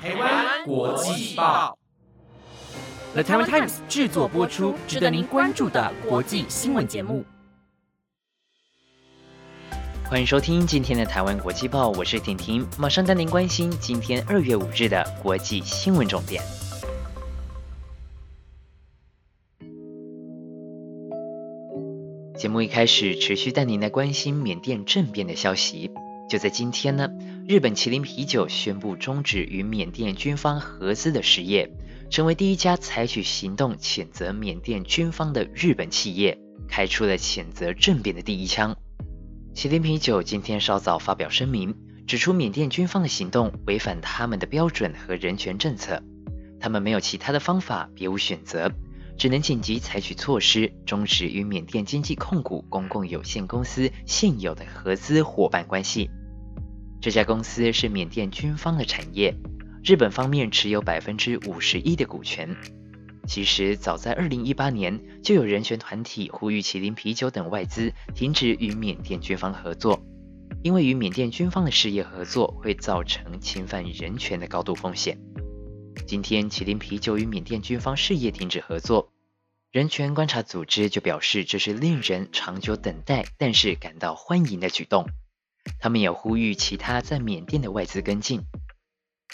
台湾国际报，The Taiwan Times 制作播出，值得您关注的国际新闻节目。欢迎收听今天的台湾国际报，我是婷婷，马上带您关心今天二月五日的国际新闻重点。节目一开始，持续带您来关心缅甸政变的消息。就在今天呢，日本麒麟啤酒宣布终止与缅甸军方合资的事业，成为第一家采取行动谴责缅甸军方的日本企业，开出了谴责政变的第一枪。麒麟啤酒今天稍早发表声明，指出缅甸军方的行动违反他们的标准和人权政策，他们没有其他的方法，别无选择，只能紧急采取措施，终止与缅甸经济控股公共有限公司现有的合资伙伴关系。这家公司是缅甸军方的产业，日本方面持有百分之五十一的股权。其实早在二零一八年，就有人权团体呼吁麒麟啤酒等外资停止与缅甸军方合作，因为与缅甸军方的事业合作会造成侵犯人权的高度风险。今天，麒麟啤酒与缅甸军方事业停止合作，人权观察组织就表示这是令人长久等待但是感到欢迎的举动。他们也呼吁其他在缅甸的外资跟进。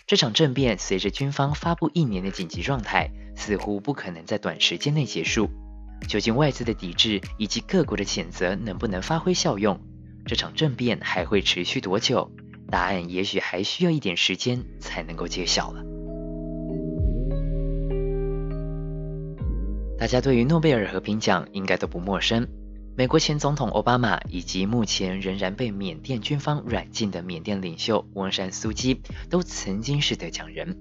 这场政变随着军方发布一年的紧急状态，似乎不可能在短时间内结束。究竟外资的抵制以及各国的谴责能不能发挥效用？这场政变还会持续多久？答案也许还需要一点时间才能够揭晓了。大家对于诺贝尔和平奖应该都不陌生。美国前总统奥巴马以及目前仍然被缅甸军方软禁的缅甸领袖翁山苏基都曾经是得奖人。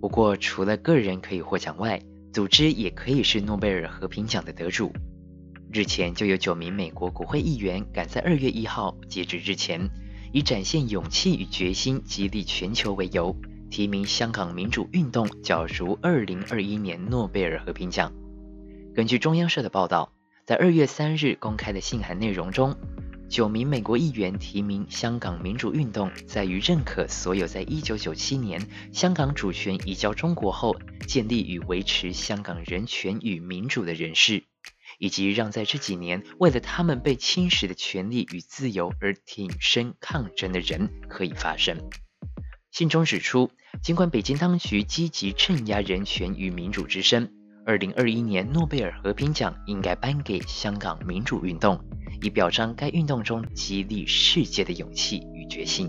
不过，除了个人可以获奖外，组织也可以是诺贝尔和平奖的得主。日前就有九名美国国会议员赶在二月一号截止日前，以展现勇气与决心激励全球为由，提名香港民主运动角逐二零二一年诺贝尔和平奖。根据中央社的报道。在二月三日公开的信函内容中，九名美国议员提名香港民主运动，在于认可所有在一九九七年香港主权移交中国后，建立与维持香港人权与民主的人士，以及让在这几年为了他们被侵蚀的权利与自由而挺身抗争的人可以发声。信中指出，尽管北京当局积极镇压人权与民主之声。二零二一年诺贝尔和平奖应该颁给香港民主运动，以表彰该运动中激励世界的勇气与决心。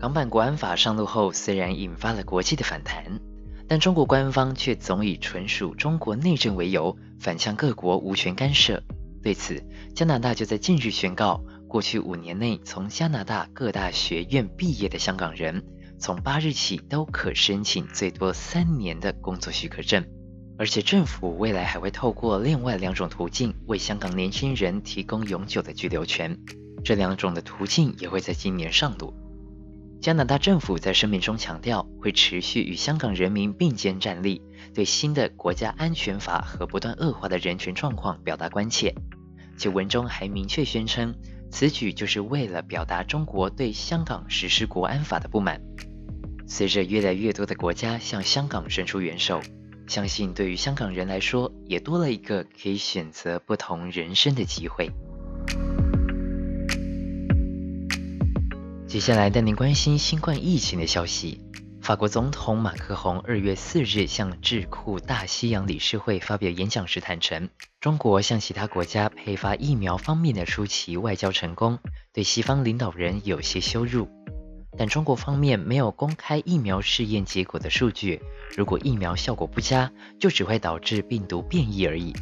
港版国安法上路后，虽然引发了国际的反弹，但中国官方却总以纯属中国内政为由，反向各国无权干涉。对此，加拿大就在近日宣告，过去五年内从加拿大各大学院毕业的香港人。从八日起都可申请最多三年的工作许可证，而且政府未来还会透过另外两种途径为香港年轻人提供永久的居留权。这两种的途径也会在今年上路。加拿大政府在声明中强调，会持续与香港人民并肩站立，对新的国家安全法和不断恶化的人权状况表达关切。其文中还明确宣称，此举就是为了表达中国对香港实施国安法的不满。随着越来越多的国家向香港伸出援手，相信对于香港人来说，也多了一个可以选择不同人生的机会。接下来带您关心新冠疫情的消息。法国总统马克宏二月四日向智库大西洋理事会发表演讲时坦诚，中国向其他国家配发疫苗方面的出奇外交成功，对西方领导人有些羞辱。但中国方面没有公开疫苗试验结果的数据。如果疫苗效果不佳，就只会导致病毒变异而已。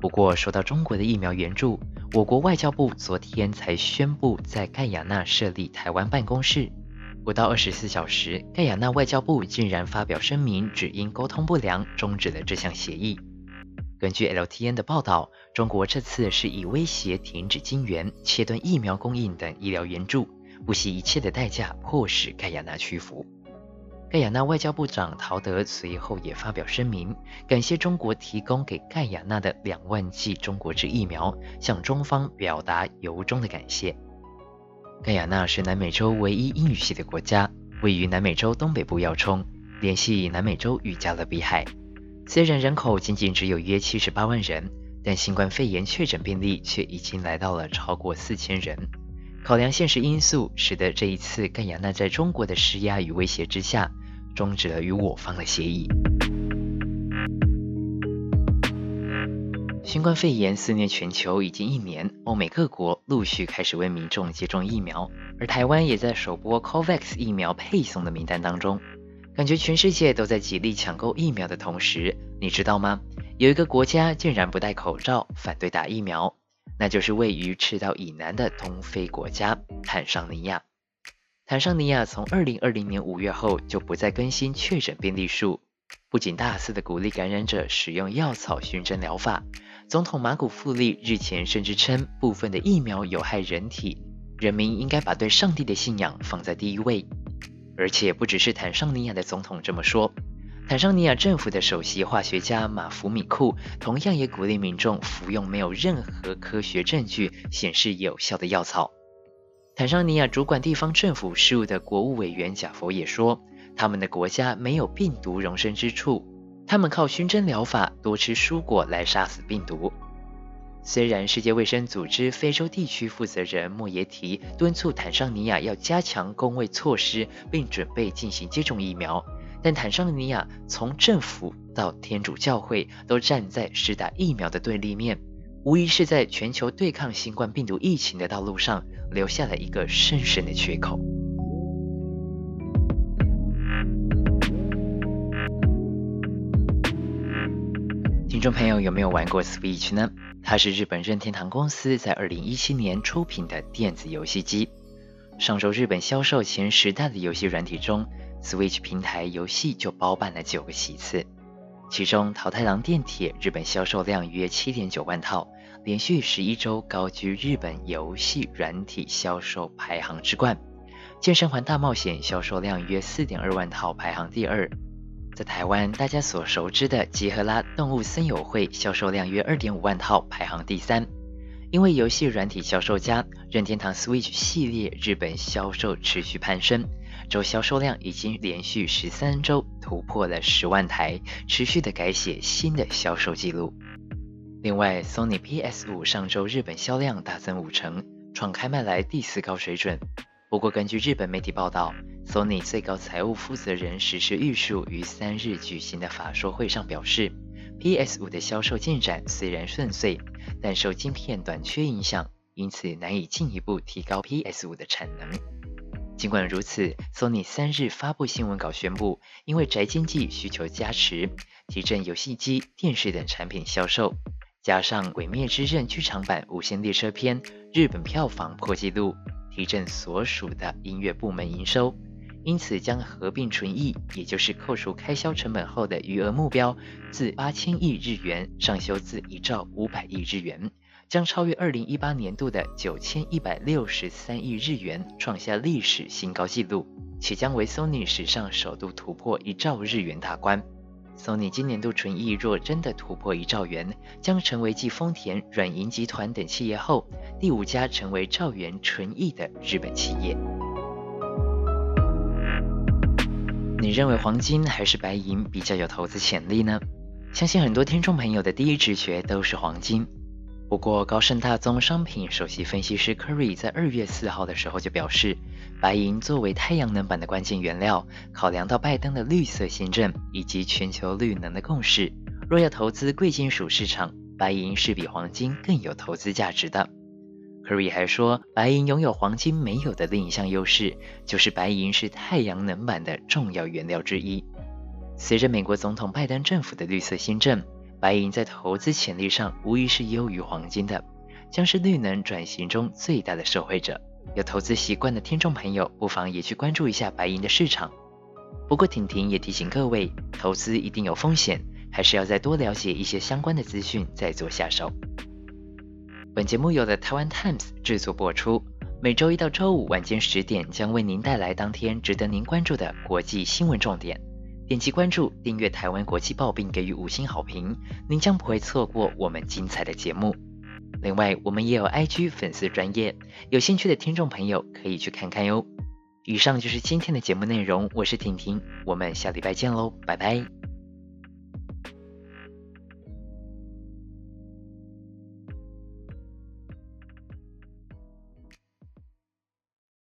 不过，说到中国的疫苗援助，我国外交部昨天才宣布在盖亚纳设立台湾办公室。不到二十四小时，盖亚纳外交部竟然发表声明，只因沟通不良终止了这项协议。根据 LTN 的报道，中国这次是以威胁停止金援、切断疫苗供应等医疗援助。不惜一切的代价，迫使盖亚纳屈服。盖亚纳外交部长陶德随后也发表声明，感谢中国提供给盖亚纳的两万剂中国制疫苗，向中方表达由衷的感谢。盖亚纳是南美洲唯一英语系的国家，位于南美洲东北部要冲，联系南美洲与加勒比海。虽然人口仅仅只有约七十八万人，但新冠肺炎确诊病例却已经来到了超过四千人。考量现实因素，使得这一次盖亚纳在中国的施压与威胁之下，终止了与我方的协议。新冠肺炎肆虐全球已经一年，欧美各国陆续开始为民众接种疫苗，而台湾也在首波 COVAX 疫苗配送的名单当中。感觉全世界都在极力抢购疫苗的同时，你知道吗？有一个国家竟然不戴口罩，反对打疫苗，那就是位于赤道以南的东非国家坦桑尼亚。坦桑尼亚从2020年5月后就不再更新确诊病例数，不仅大肆的鼓励感染者使用药草熏蒸疗法。总统马古富利日前甚至称，部分的疫苗有害人体，人民应该把对上帝的信仰放在第一位。而且不只是坦桑尼亚的总统这么说，坦桑尼亚政府的首席化学家马福米库同样也鼓励民众服用没有任何科学证据显示有效的药草。坦桑尼亚主管地方政府事务的国务委员贾佛也说，他们的国家没有病毒容身之处。他们靠熏蒸疗法、多吃蔬果来杀死病毒。虽然世界卫生组织非洲地区负责人莫耶提敦促坦桑尼亚要加强工卫措施，并准备进行接种疫苗，但坦桑尼亚从政府到天主教会都站在施打疫苗的对立面，无疑是在全球对抗新冠病毒疫情的道路上留下了一个深深的缺口。听众朋友有没有玩过 Switch 呢？它是日本任天堂公司在二零一七年出品的电子游戏机。上周日本销售前十大的游戏软体中，Switch 平台游戏就包办了九个席次。其中，《桃太郎电铁》日本销售量约七点九万套，连续十一周高居日本游戏软体销售排行之冠。《健身环大冒险》销售量约四点二万套，排行第二。在台湾，大家所熟知的吉和拉动物森友会销售量约二点五万套，排行第三。因为游戏软体销售佳，任天堂 Switch 系列日本销售持续攀升，周销售量已经连续十三周突破了十万台，持续的改写新的销售记录。另外，Sony PS5 上周日本销量大增五成，创开卖来第四高水准。不过，根据日本媒体报道，Sony 最高财务负责人石石玉树于三日举行的法说会上表示，PS5 的销售进展虽然顺遂，但受晶片短缺影响，因此难以进一步提高 PS5 的产能。尽管如此，Sony 三日发布新闻稿宣布，因为宅经济需求加持，提振游戏机、电视等产品销售，加上《鬼灭之刃》剧场版《无限列车篇》日本票房破纪录。提振所属的音乐部门营收，因此将合并纯益，也就是扣除开销成本后的余额目标，自八千亿日元上修至一兆五百亿日元，将超越二零一八年度的九千一百六十三亿日元，创下历史新高纪录，且将为 Sony 史上首度突破一兆日元大关。Sony 今年度纯益若真的突破一兆元，将成为继丰田、软银集团等企业后，第五家成为兆元纯益的日本企业。你认为黄金还是白银比较有投资潜力呢？相信很多听众朋友的第一直觉都是黄金。不过，高盛大宗商品首席分析师 Curry 在二月四号的时候就表示，白银作为太阳能板的关键原料，考量到拜登的绿色新政以及全球绿能的共识，若要投资贵金属市场，白银是比黄金更有投资价值的。Curry 还说，白银拥有黄金没有的另一项优势，就是白银是太阳能板的重要原料之一。随着美国总统拜登政府的绿色新政。白银在投资潜力上无疑是优于黄金的，将是绿能转型中最大的受惠者。有投资习惯的听众朋友，不妨也去关注一下白银的市场。不过，婷婷也提醒各位，投资一定有风险，还是要再多了解一些相关的资讯再做下手。本节目由的台湾 Times 制作播出，每周一到周五晚间十点将为您带来当天值得您关注的国际新闻重点。点击关注、订阅台湾国际报，并给予五星好评，您将不会错过我们精彩的节目。另外，我们也有 IG 粉丝专业，有兴趣的听众朋友可以去看看哟。以上就是今天的节目内容，我是婷婷，我们下礼拜见喽，拜拜。